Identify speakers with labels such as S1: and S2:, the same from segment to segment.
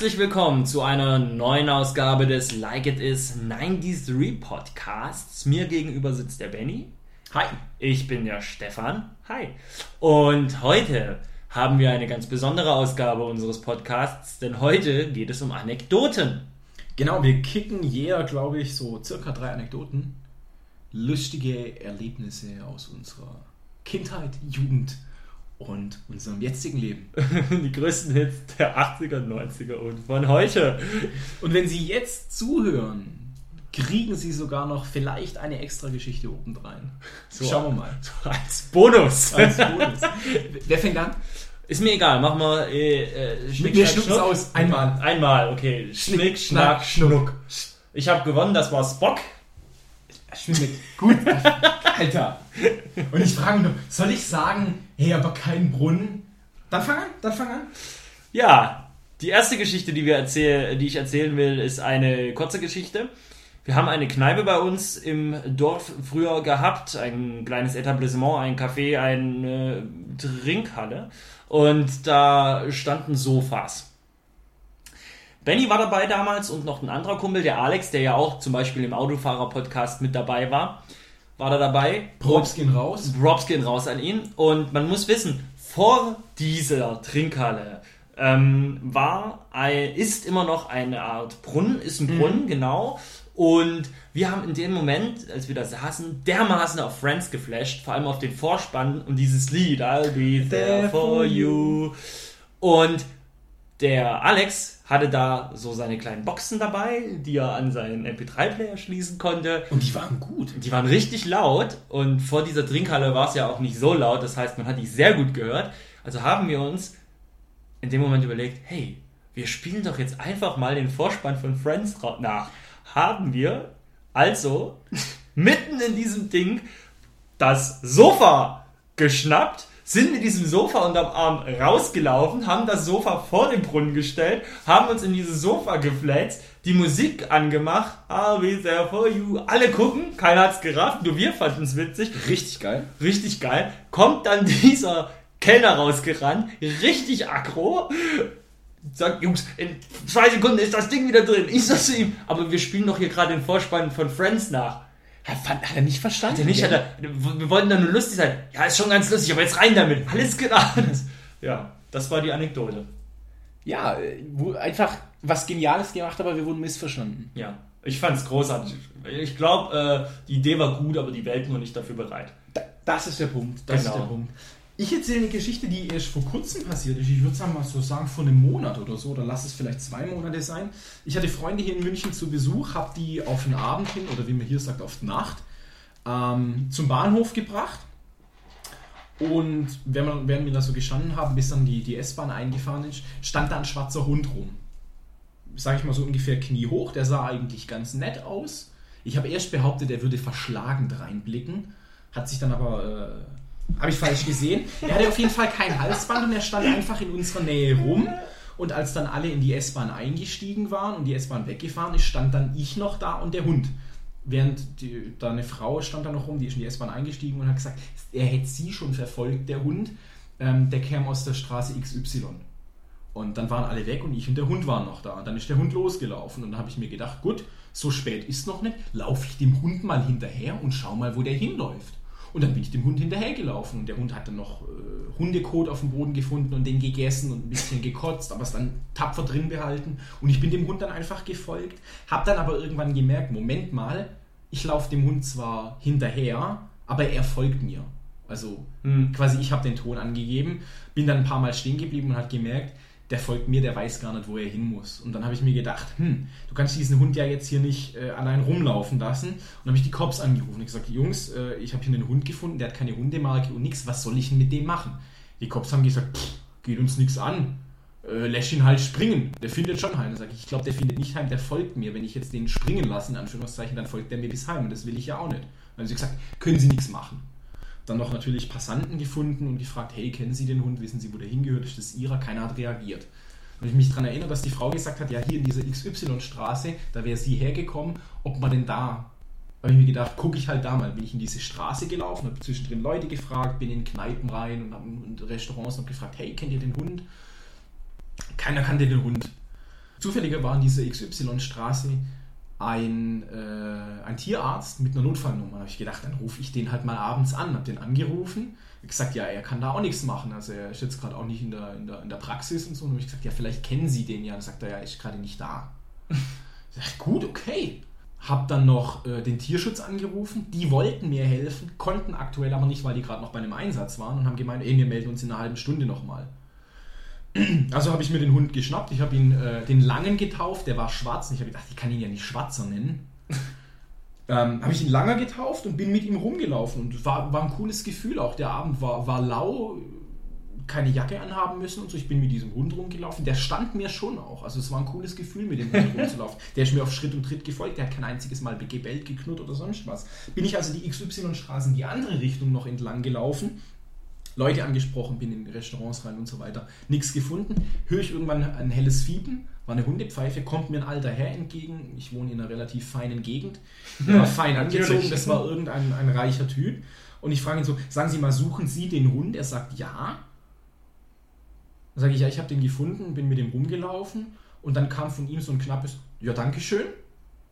S1: Herzlich willkommen zu einer neuen Ausgabe des Like It Is 93 Podcasts. Mir gegenüber sitzt der Benny.
S2: Hi.
S1: Ich bin der Stefan. Hi. Und heute haben wir eine ganz besondere Ausgabe unseres Podcasts, denn heute geht es um Anekdoten.
S2: Genau, wir kicken jeder, glaube ich, so circa drei Anekdoten. Lustige Erlebnisse aus unserer Kindheit, Jugend und unserem jetzigen Leben.
S1: Die größten Hits der 80er, 90er und von heute.
S2: Und wenn Sie jetzt zuhören, kriegen Sie sogar noch vielleicht eine extra Geschichte obendrein.
S1: So,
S2: Schauen wir mal.
S1: So als Bonus.
S2: Als Bonus. Wer fängt an?
S1: Ist mir egal, mach mal äh, äh, Schnick,
S2: Wir
S1: Schnack, Schnuck.
S2: aus. Einmal.
S1: Einmal, okay. Schnick, Schnack, Schnuck. Ich habe gewonnen, das war Spock.
S2: Schwindet. Gut. Alter. Und ich frage nur, soll ich sagen, hey, aber kein Brunnen? Dann fang an, dann fang an.
S1: Ja, die erste Geschichte, die, wir erzähl die ich erzählen will, ist eine kurze Geschichte. Wir haben eine Kneipe bei uns im Dorf früher gehabt, ein kleines Etablissement, ein Café, eine Trinkhalle und da standen Sofas. Benny war dabei damals und noch ein anderer Kumpel, der Alex, der ja auch zum Beispiel im Autofahrer-Podcast mit dabei war, war da dabei.
S2: Props gehen raus.
S1: Props gehen raus an ihn. Und man muss wissen, vor dieser Trinkhalle ähm, war ein, ist immer noch eine Art Brunnen, ist ein Brunnen, genau. Und wir haben in dem Moment, als wir da saßen, dermaßen auf Friends geflasht, vor allem auf den Vorspann und dieses Lied, I'll be there for you. Und der Alex hatte da so seine kleinen Boxen dabei, die er an seinen MP3-Player schließen konnte.
S2: Und die waren gut.
S1: Die waren richtig laut und vor dieser Trinkhalle war es ja auch nicht so laut, das heißt, man hat die sehr gut gehört. Also haben wir uns in dem Moment überlegt, hey, wir spielen doch jetzt einfach mal den Vorspann von Friends nach. Haben wir also mitten in diesem Ding das Sofa geschnappt, sind mit diesem Sofa unterm Arm rausgelaufen, haben das Sofa vor den Brunnen gestellt, haben uns in dieses Sofa geflätzt, die Musik angemacht, I'll be there for you. Alle gucken, keiner hat's gerafft, nur wir fanden es witzig.
S2: Richtig geil.
S1: Richtig geil. Kommt dann dieser Kellner rausgerannt, richtig aggro. Sagt, Jungs, in zwei Sekunden ist das Ding wieder drin. Ich sag zu ihm, aber wir spielen doch hier gerade den Vorspann von Friends nach.
S2: Hat, hat er nicht verstanden?
S1: Hat er nicht, hat er, wir wollten da nur lustig sein. Ja, ist schon ganz lustig, aber jetzt rein damit. Alles klar. Ja, das war die Anekdote.
S2: Ja, einfach was Geniales gemacht, aber wir wurden missverstanden.
S1: Ja, ich fand's großartig. Ich glaube, äh, die Idee war gut, aber die Welt nur nicht dafür bereit.
S2: Da, das ist der Punkt. Das
S1: Genau.
S2: ist der Punkt. Ich erzähle eine Geschichte, die erst vor kurzem passiert ist. Ich würde sagen, mal so sagen, vor einem Monat oder so, oder lass es vielleicht zwei Monate sein. Ich hatte Freunde hier in München zu Besuch, habe die auf den Abend hin, oder wie man hier sagt, auf die Nacht, ähm, zum Bahnhof gebracht. Und während wir da so gestanden haben, bis dann die, die S-Bahn eingefahren ist, stand da ein schwarzer Hund rum. Sag ich mal so ungefähr kniehoch. Der sah eigentlich ganz nett aus. Ich habe erst behauptet, er würde verschlagend reinblicken. Hat sich dann aber, äh, habe ich falsch gesehen. Er hatte auf jeden Fall kein Halsband und er stand einfach in unserer Nähe rum. Und als dann alle in die S-Bahn eingestiegen waren und die S-Bahn weggefahren ist, stand dann ich noch da und der Hund. Während die, da eine Frau stand da noch rum, die ist in die S-Bahn eingestiegen und hat gesagt, er hätte sie schon verfolgt, der Hund. Ähm, der kam aus der Straße XY. Und dann waren alle weg und ich und der Hund waren noch da. Und dann ist der Hund losgelaufen. Und dann habe ich mir gedacht, gut, so spät ist noch nicht, laufe ich dem Hund mal hinterher und schau mal, wo der hinläuft. Und dann bin ich dem Hund hinterhergelaufen. Und der Hund hat dann noch äh, Hundekot auf dem Boden gefunden und den gegessen und ein bisschen gekotzt, aber es dann tapfer drin behalten. Und ich bin dem Hund dann einfach gefolgt. Hab dann aber irgendwann gemerkt, Moment mal, ich laufe dem Hund zwar hinterher, aber er folgt mir. Also
S1: Hm.
S2: quasi ich habe den Ton angegeben, bin dann ein paar Mal stehen geblieben und hat gemerkt, der folgt mir, der weiß gar nicht, wo er hin muss. Und dann habe ich mir gedacht, hm, du kannst diesen Hund ja jetzt hier nicht äh, allein rumlaufen lassen. Und dann habe ich die Cops angerufen und gesagt, Jungs, äh, ich habe hier einen Hund gefunden, der hat keine Hundemarke und nichts, was soll ich denn mit dem machen? Die Cops haben gesagt, pff, geht uns nichts an. Äh, lässt ihn halt springen. Der findet schon heim. Dann sage ich, ich glaube, der findet nicht heim, der folgt mir. Wenn ich jetzt den springen lasse, in Anführungszeichen, dann folgt der mir bis heim. Und das will ich ja auch nicht. Dann haben sie gesagt, können Sie nichts machen dann noch natürlich Passanten gefunden und gefragt, hey, kennen Sie den Hund, wissen Sie, wo der hingehört, ist das Ihrer? Keiner hat reagiert. Und ich mich daran erinnere, dass die Frau gesagt hat, ja, hier in dieser XY-Straße, da wäre sie hergekommen, ob man denn da, habe ich mir gedacht, gucke ich halt da mal, bin ich in diese Straße gelaufen, habe zwischendrin Leute gefragt, bin in Kneipen rein und habe in Restaurants und hab gefragt, hey, kennt ihr den Hund? Keiner kannte den Hund. Zufälliger war in dieser XY-Straße ein, äh, ein Tierarzt mit einer Notfallnummer. Da habe ich gedacht, dann rufe ich den halt mal abends an. Habe den angerufen. Ich gesagt, ja, er kann da auch nichts machen. Also er ist jetzt gerade auch nicht in der, in, der, in der Praxis und so. Und habe ich gesagt, ja, vielleicht kennen Sie den ja. Dann sagt er, ja, er ist gerade nicht da. ich sag, gut, okay. Hab dann noch äh, den Tierschutz angerufen. Die wollten mir helfen, konnten aktuell aber nicht, weil die gerade noch bei einem Einsatz waren und haben gemeint, ey, wir melden uns in einer halben Stunde nochmal. Also habe ich mir den Hund geschnappt. Ich habe ihn äh, den Langen getauft. Der war schwarz. Und ich habe gedacht, ich kann ihn ja nicht Schwarzer nennen. ähm, habe ich ihn Langer getauft und bin mit ihm rumgelaufen. Und war, war ein cooles Gefühl auch. Der Abend war, war lau. Keine Jacke anhaben müssen und so. Ich bin mit diesem Hund rumgelaufen. Der stand mir schon auch. Also es war ein cooles Gefühl, mit dem Hund rumzulaufen. Der ist mir auf Schritt und Tritt gefolgt. Der hat kein einziges Mal gebellt, geknurrt oder sonst was. Bin ich also die XY-Straßen in die andere Richtung noch entlang gelaufen Leute angesprochen, bin in Restaurants rein und so weiter. Nichts gefunden. Höre ich irgendwann ein helles Fiepen, war eine Hundepfeife, kommt mir ein alter Herr entgegen. Ich wohne in einer relativ feinen Gegend. Der war fein angezogen, das war irgendein ein reicher Typ. Und ich frage ihn so: Sagen Sie mal, suchen Sie den Hund? Er sagt ja. Dann sage ich: Ja, ich habe den gefunden, bin mit dem rumgelaufen. Und dann kam von ihm so ein knappes: Ja, Dankeschön.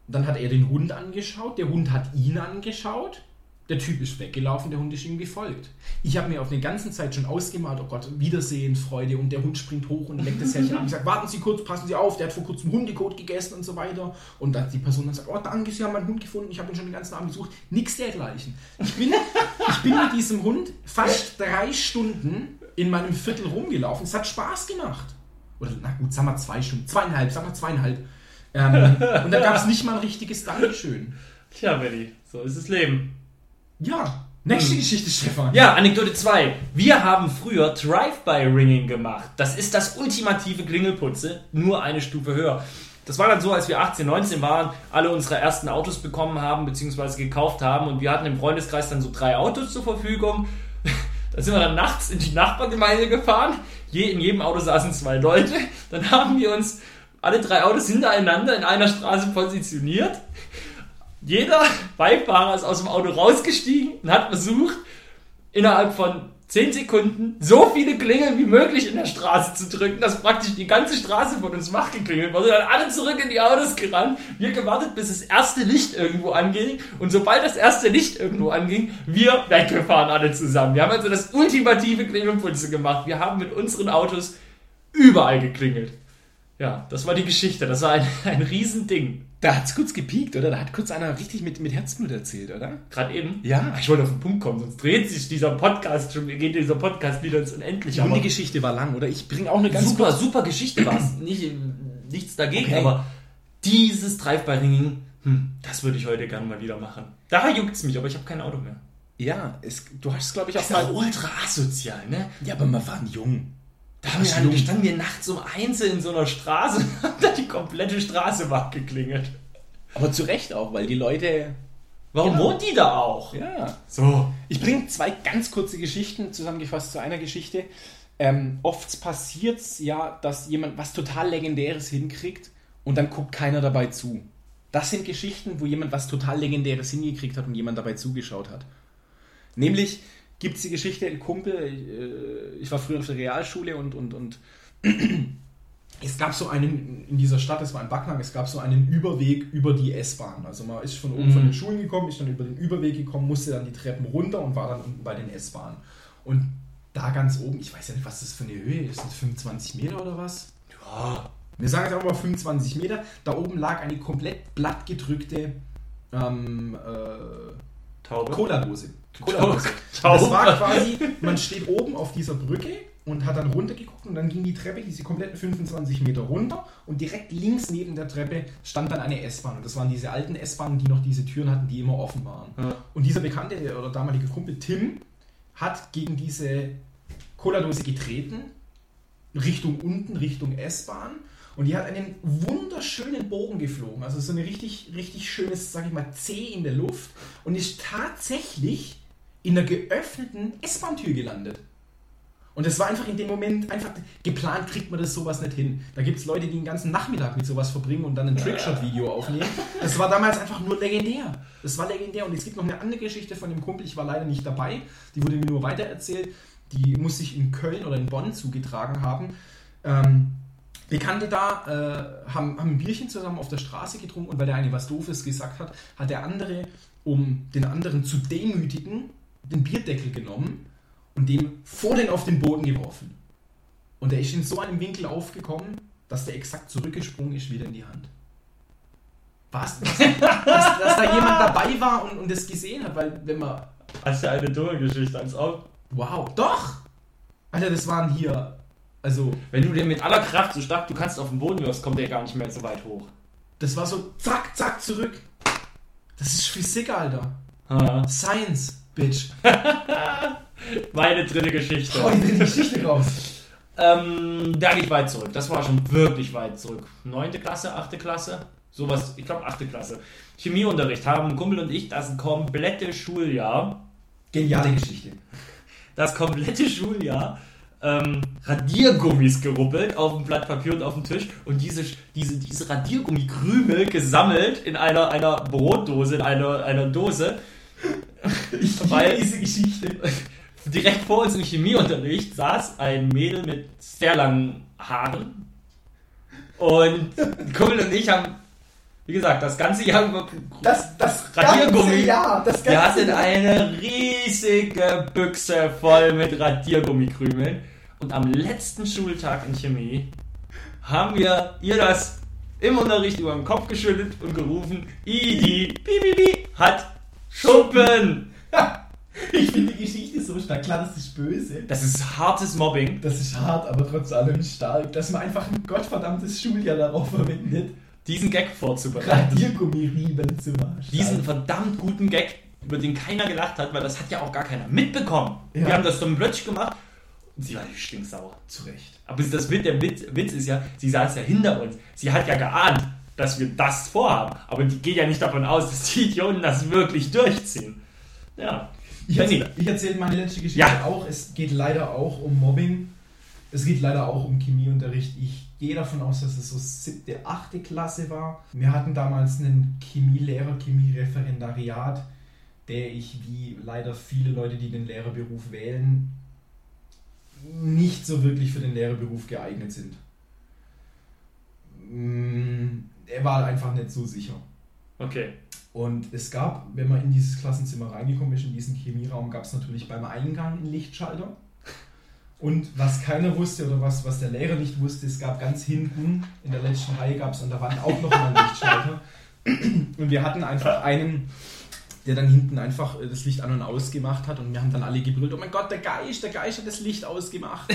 S2: Dann hat er den Hund angeschaut, der Hund hat ihn angeschaut. Der Typ ist weggelaufen, der Hund ist ihm gefolgt. Ich habe mir auf der ganzen Zeit schon ausgemalt, oh Gott, Wiedersehen, Freude und der Hund springt hoch und leckt das Herrchen ab. Ich sage, warten Sie kurz, passen Sie auf, der hat vor kurzem Hundekot gegessen und so weiter. Und dann die Person dann sagt, oh danke, Sie haben meinen Hund gefunden, ich habe ihn schon den ganzen Abend gesucht. Nichts dergleichen. Ich bin, ich bin mit diesem Hund fast drei Stunden in meinem Viertel rumgelaufen. Es hat Spaß gemacht. Oder na gut, sagen wir zwei Stunden, zweieinhalb, sagen wir zweieinhalb. Ähm, und da gab es nicht mal ein richtiges Dankeschön.
S1: Tja, Benny, so ist das Leben.
S2: Ja, nächste hm. Geschichte, Stefan.
S1: Ja, Anekdote 2. Wir haben früher Drive-by-Ringing gemacht. Das ist das ultimative Klingelputze, nur eine Stufe höher. Das war dann so, als wir 18, 19 waren, alle unsere ersten Autos bekommen haben, beziehungsweise gekauft haben und wir hatten im Freundeskreis dann so drei Autos zur Verfügung. Da sind wir dann nachts in die Nachbargemeinde gefahren. Je, in jedem Auto saßen zwei Leute. Dann haben wir uns alle drei Autos hintereinander in einer Straße positioniert jeder Beifahrer ist aus dem Auto rausgestiegen und hat versucht, innerhalb von 10 Sekunden so viele Klingeln wie möglich in der Straße zu drücken, dass praktisch die ganze Straße von uns wach geklingelt wurde. Dann alle zurück in die Autos gerannt. Wir gewartet, bis das erste Licht irgendwo anging. Und sobald das erste Licht irgendwo anging, wir weggefahren alle zusammen. Wir haben also das ultimative Klingelputze gemacht. Wir haben mit unseren Autos überall geklingelt. Ja, das war die Geschichte. Das war ein, ein Riesending.
S2: Da hat es kurz gepiekt, oder? Da hat kurz einer richtig mit, mit Herzblut erzählt, oder?
S1: Gerade eben?
S2: Ja.
S1: Ich wollte auf den Punkt kommen, sonst dreht sich dieser Podcast schon, geht dieser Podcast wieder ins Unendliche.
S2: Die Geschichte war lang, oder? Ich bringe auch eine
S1: ganz super, super Geschichte war es. Nicht, nichts dagegen, okay. aber dieses Drive-by-Ringing, hm, das würde ich heute gerne mal wieder machen. Da juckt es mich, aber ich habe kein Auto mehr.
S2: Ja, es, du hast glaube ich
S1: auch mal ultra asozial, ne?
S2: Ja, aber wir waren jung.
S1: Da haben wir, halt, standen wir nachts um eins in so einer Straße und haben da die komplette Straße wach geklingelt.
S2: Aber zu Recht auch, weil die Leute.
S1: Warum genau. wohnt die da auch?
S2: Ja. So. Ich bringe zwei ganz kurze Geschichten zusammengefasst zu einer Geschichte. Ähm, oft passiert es ja, dass jemand was total Legendäres hinkriegt und dann guckt keiner dabei zu. Das sind Geschichten, wo jemand was total Legendäres hingekriegt hat und jemand dabei zugeschaut hat. Nämlich, gibt es die Geschichte, ein Kumpel, äh, ich war früher auf der Realschule und, und, und es gab so einen, in dieser Stadt, es war ein Backnang, es gab so einen Überweg über die S-Bahn. Also man ist von oben mhm. von den Schulen gekommen, ist dann über den Überweg gekommen, musste dann die Treppen runter und war dann unten bei den S-Bahnen. Und da ganz oben, ich weiß ja nicht, was das für eine Höhe ist, das 25 Meter oder was? Ja. Wir sagen jetzt aber mal 25 Meter. Da oben lag eine komplett blattgedrückte ähm, äh, Cola-Dose. Cola-Dose. Das war quasi, man steht oben auf dieser Brücke und hat dann runtergeguckt und dann ging die Treppe diese kompletten 25 Meter runter und direkt links neben der Treppe stand dann eine S-Bahn und das waren diese alten S-Bahnen, die noch diese Türen hatten, die immer offen waren. Ja. Und dieser bekannte oder damalige Kumpel Tim hat gegen diese Cola-Dose getreten, Richtung unten, Richtung S-Bahn und die hat einen wunderschönen Bogen geflogen, also so ein richtig, richtig schönes, sag ich mal, C in der Luft und ist tatsächlich in einer geöffneten S-Bahn-Tür gelandet. Und es war einfach in dem Moment einfach geplant, kriegt man das sowas nicht hin. Da gibt es Leute, die den ganzen Nachmittag mit sowas verbringen und dann ein Trickshot-Video aufnehmen. Das war damals einfach nur legendär. Das war legendär. Und es gibt noch eine andere Geschichte von dem Kumpel, ich war leider nicht dabei, die wurde mir nur weitererzählt. Die muss sich in Köln oder in Bonn zugetragen haben. Ähm, Bekannte da äh, haben, haben ein Bierchen zusammen auf der Straße getrunken und weil der eine was Doofes gesagt hat, hat der andere, um den anderen zu demütigen, den Bierdeckel genommen und dem vor den auf den Boden geworfen. Und der ist in so einem Winkel aufgekommen, dass der exakt zurückgesprungen ist wieder in die Hand. Was? Dass, dass, dass da jemand dabei war und, und das gesehen hat, weil wenn man.
S1: Hast du eine dumme Geschichte als auch?
S2: Wow, doch! Alter, das waren hier. Also.
S1: Wenn du den mit aller Kraft so stark du kannst auf den Boden wirfst, kommt der gar nicht mehr so weit hoch.
S2: Das war so zack, zack, zurück. Das ist Physik, Alter.
S1: Ha.
S2: Science, Bitch.
S1: Meine dritte Geschichte.
S2: Oh, ich will die Geschichte raus.
S1: Ähm, da geht weit zurück. Das war schon wirklich weit zurück. Neunte Klasse, achte Klasse, sowas, ich glaube achte Klasse. Chemieunterricht haben Kumpel und ich das komplette Schuljahr,
S2: Geniale Geschichte.
S1: das komplette Schuljahr ähm, Radiergummis geruppelt auf dem Blatt Papier und auf dem Tisch und diese, diese, diese Radiergummikrümel gesammelt in einer, einer Brotdose, in einer, einer Dose.
S2: Ich
S1: Weil-
S2: diese Geschichte.
S1: Direkt vor uns im Chemieunterricht saß ein Mädel mit sehr langen Haaren. Und Kumpel und ich haben, wie gesagt, das ganze Jahr über
S2: Das, das
S1: Radiergummi.
S2: ganze Jahr, das
S1: Wir
S2: ganze
S1: hatten
S2: Jahr.
S1: eine riesige Büchse voll mit Radiergummikrümeln. Und am letzten Schultag in Chemie haben wir ihr das im Unterricht über den Kopf geschüttelt und gerufen, Idi, Bibibi, hat Schuppen.
S2: Ich finde die Geschichte so stark. Klar, das ist böse.
S1: Das ist hartes Mobbing.
S2: Das ist hart, aber trotz allem stark. Dass man einfach ein gottverdammtes Schuljahr darauf verwendet,
S1: diesen Gag vorzubereiten.
S2: Radiergummirieben zu machen.
S1: Diesen verdammt guten Gag, über den keiner gelacht hat, weil das hat ja auch gar keiner mitbekommen.
S2: Ja.
S1: Wir haben das dann plötzlich gemacht und sie war stinksauer.
S2: Zurecht.
S1: Aber das Witz, der Witz, Witz ist ja, sie saß ja hinter uns. Sie hat ja geahnt, dass wir das vorhaben. Aber die geht ja nicht davon aus, dass die Idioten das wirklich durchziehen. Ja.
S2: Ich, erzähl, ich erzähle meine letzte Geschichte
S1: Ja.
S2: auch. Es geht leider auch um Mobbing. Es geht leider auch um Chemieunterricht. Ich gehe davon aus, dass es so siebte, achte Klasse war. Wir hatten damals einen Chemielehrer, Chemiereferendariat, der ich, wie leider viele Leute, die den Lehrerberuf wählen, nicht so wirklich für den Lehrerberuf geeignet sind. Er war einfach nicht so sicher.
S1: Okay.
S2: Und es gab, wenn man in dieses Klassenzimmer reingekommen ist, in diesen Chemieraum, gab es natürlich beim Eingang einen Lichtschalter. Und was keiner wusste oder was, was der Lehrer nicht wusste, es gab ganz hinten in der letzten Reihe gab es an der Wand auch noch mal einen Lichtschalter. Und wir hatten einfach einen, der dann hinten einfach das Licht an und aus gemacht hat und wir haben dann alle gebrüllt, oh mein Gott, der Geist, der Geist hat das Licht ausgemacht.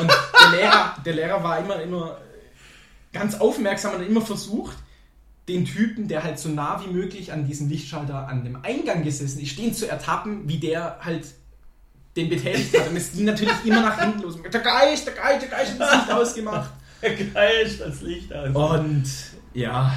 S2: Und der Lehrer, der Lehrer war immer, immer ganz aufmerksam und hat immer versucht, den Typen, der halt so nah wie möglich an diesem Lichtschalter an dem Eingang gesessen ist, den zu ertappen, wie der halt den betätigt hat. Und es ging natürlich immer nach hinten los. Der Geist, der Geist, der Geist hat das Licht ausgemacht.
S1: Geil, das Licht aus.
S2: Und ja,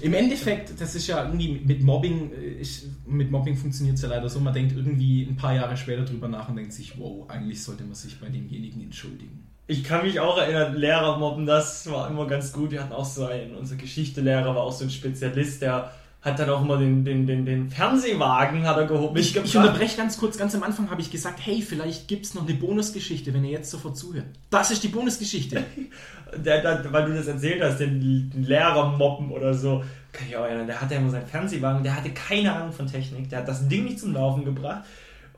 S2: im Endeffekt, das ist ja irgendwie mit Mobbing, äh, ich, mit Mobbing funktioniert es ja leider so, man denkt irgendwie ein paar Jahre später drüber nach und denkt sich, wow, eigentlich sollte man sich bei demjenigen entschuldigen.
S1: Ich kann mich auch erinnern, Lehrer mobben, das war immer ganz gut. Wir hatten auch so einen, unser Geschichtelehrer war auch so ein Spezialist, der hat dann auch immer den, den, den, den Fernsehwagen hat er gehoben.
S2: Ich, ich unterbreche ganz kurz, ganz am Anfang habe ich gesagt, hey, vielleicht gibt es noch eine Bonusgeschichte, wenn ihr jetzt sofort zuhört. Das ist die Bonusgeschichte.
S1: der, der, weil du das erzählt hast, den, den Lehrer mobben oder so. Kann ich auch erinnern, der hatte ja immer seinen Fernsehwagen, der hatte keine Ahnung von Technik, der hat das Ding nicht zum Laufen gebracht.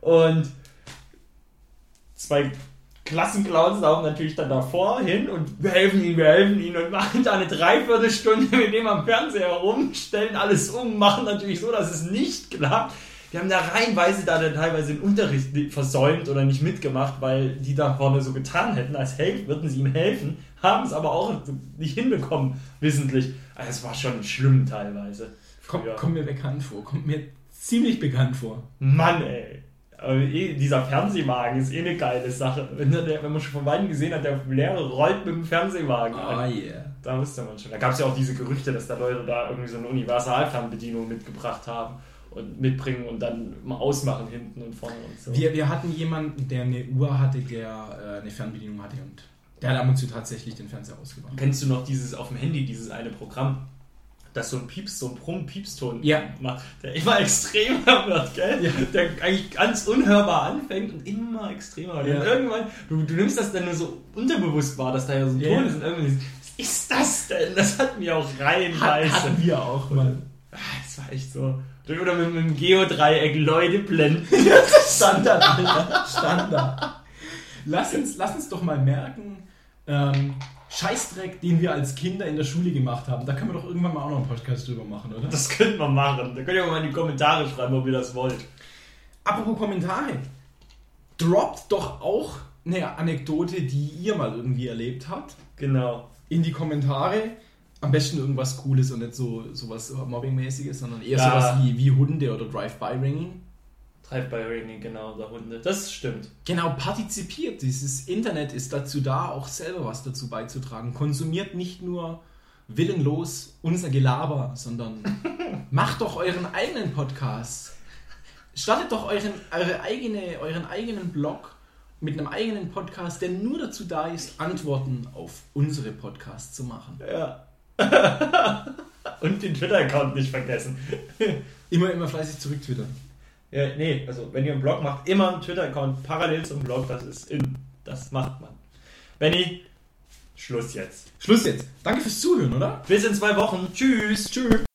S1: Und zwei Klassenclowns laufen natürlich dann davor hin und wir helfen ihm, wir helfen ihm und machen da eine Dreiviertelstunde mit dem am Fernseher rum, stellen alles um, machen natürlich so, dass es nicht klappt. Wir haben da reihenweise da dann teilweise den Unterricht versäumt oder nicht mitgemacht, weil die da vorne so getan hätten, als helf, würden sie ihm helfen, haben es aber auch nicht hinbekommen, wissentlich. Also es war schon schlimm teilweise.
S2: Kommt, kommt mir bekannt vor, kommt mir ziemlich bekannt vor.
S1: Mann, ey. Aber eh, dieser Fernsehwagen ist eh eine geile Sache. Wenn, der, wenn man schon von Weitem gesehen hat, der Lehrer rollt mit dem Fernsehwagen
S2: Ah,
S1: an.
S2: yeah.
S1: Da wusste man schon. Da gab es ja auch diese Gerüchte, dass da Leute da irgendwie so eine Universalfernbedienung mitgebracht haben und mitbringen und dann mal ausmachen hinten und vorne und so.
S2: Wir, wir hatten jemanden, der eine Uhr hatte, der äh, eine Fernbedienung hatte und der hat ab und zu tatsächlich den Fernseher ausgemacht.
S1: Kennst du noch dieses auf dem Handy, dieses eine Programm? Dass so ein Pieps, so ein Brumm-Piepston
S2: Ja.
S1: macht, der immer extremer wird, gell?
S2: Ja.
S1: Der eigentlich ganz unhörbar anfängt und immer extremer wird.
S2: Ja.
S1: Und irgendwann, du, du nimmst das dann nur so unterbewusst wahr, dass da ja so ein. Ton ist und irgendwann was ist das denn? Das hat mir auch
S2: Hat,
S1: reinweise.
S2: hatten wir auch mal.
S1: Ah, Das war echt so. Oder mit, mit dem Geodreieck Leute blenden.
S2: Standard, Alter. Standard. Lass uns, lass uns doch mal merken, ähm, Scheißdreck, den wir als Kinder in der Schule gemacht haben. Da können wir doch irgendwann mal auch noch einen Podcast drüber machen, oder?
S1: Das könnte man machen. Da könnt ihr auch mal in die Kommentare schreiben, ob ihr das wollt.
S2: Apropos Kommentare. Droppt doch auch eine Anekdote, die ihr mal irgendwie erlebt habt,
S1: Genau.
S2: in die Kommentare. Am besten irgendwas Cooles und nicht so sowas Mobbing-mäßiges, sondern eher
S1: Ja.
S2: sowas wie, wie Hunde oder Drive-by-Ringing.
S1: Drive-by-Ringing, genau, der Hunde. Das stimmt.
S2: Genau, partizipiert. Dieses Internet ist dazu da, auch selber was dazu beizutragen. Konsumiert nicht nur willenlos unser Gelaber, sondern macht doch euren eigenen Podcast. Startet doch euren, eure eigene, euren eigenen Blog mit einem eigenen Podcast, der nur dazu da ist, Antworten auf unsere Podcasts zu machen.
S1: Ja. Und den Twitter-Account nicht vergessen.
S2: Immer, immer fleißig zurücktwittern.
S1: Ja, nee, also wenn ihr einen Blog macht, immer einen Twitter-Account parallel zum Blog, das ist in. Das macht man. Benny, Schluss jetzt.
S2: Schluss jetzt. Danke fürs Zuhören, oder?
S1: Bis in zwei Wochen. Tschüss.
S2: Tschüss.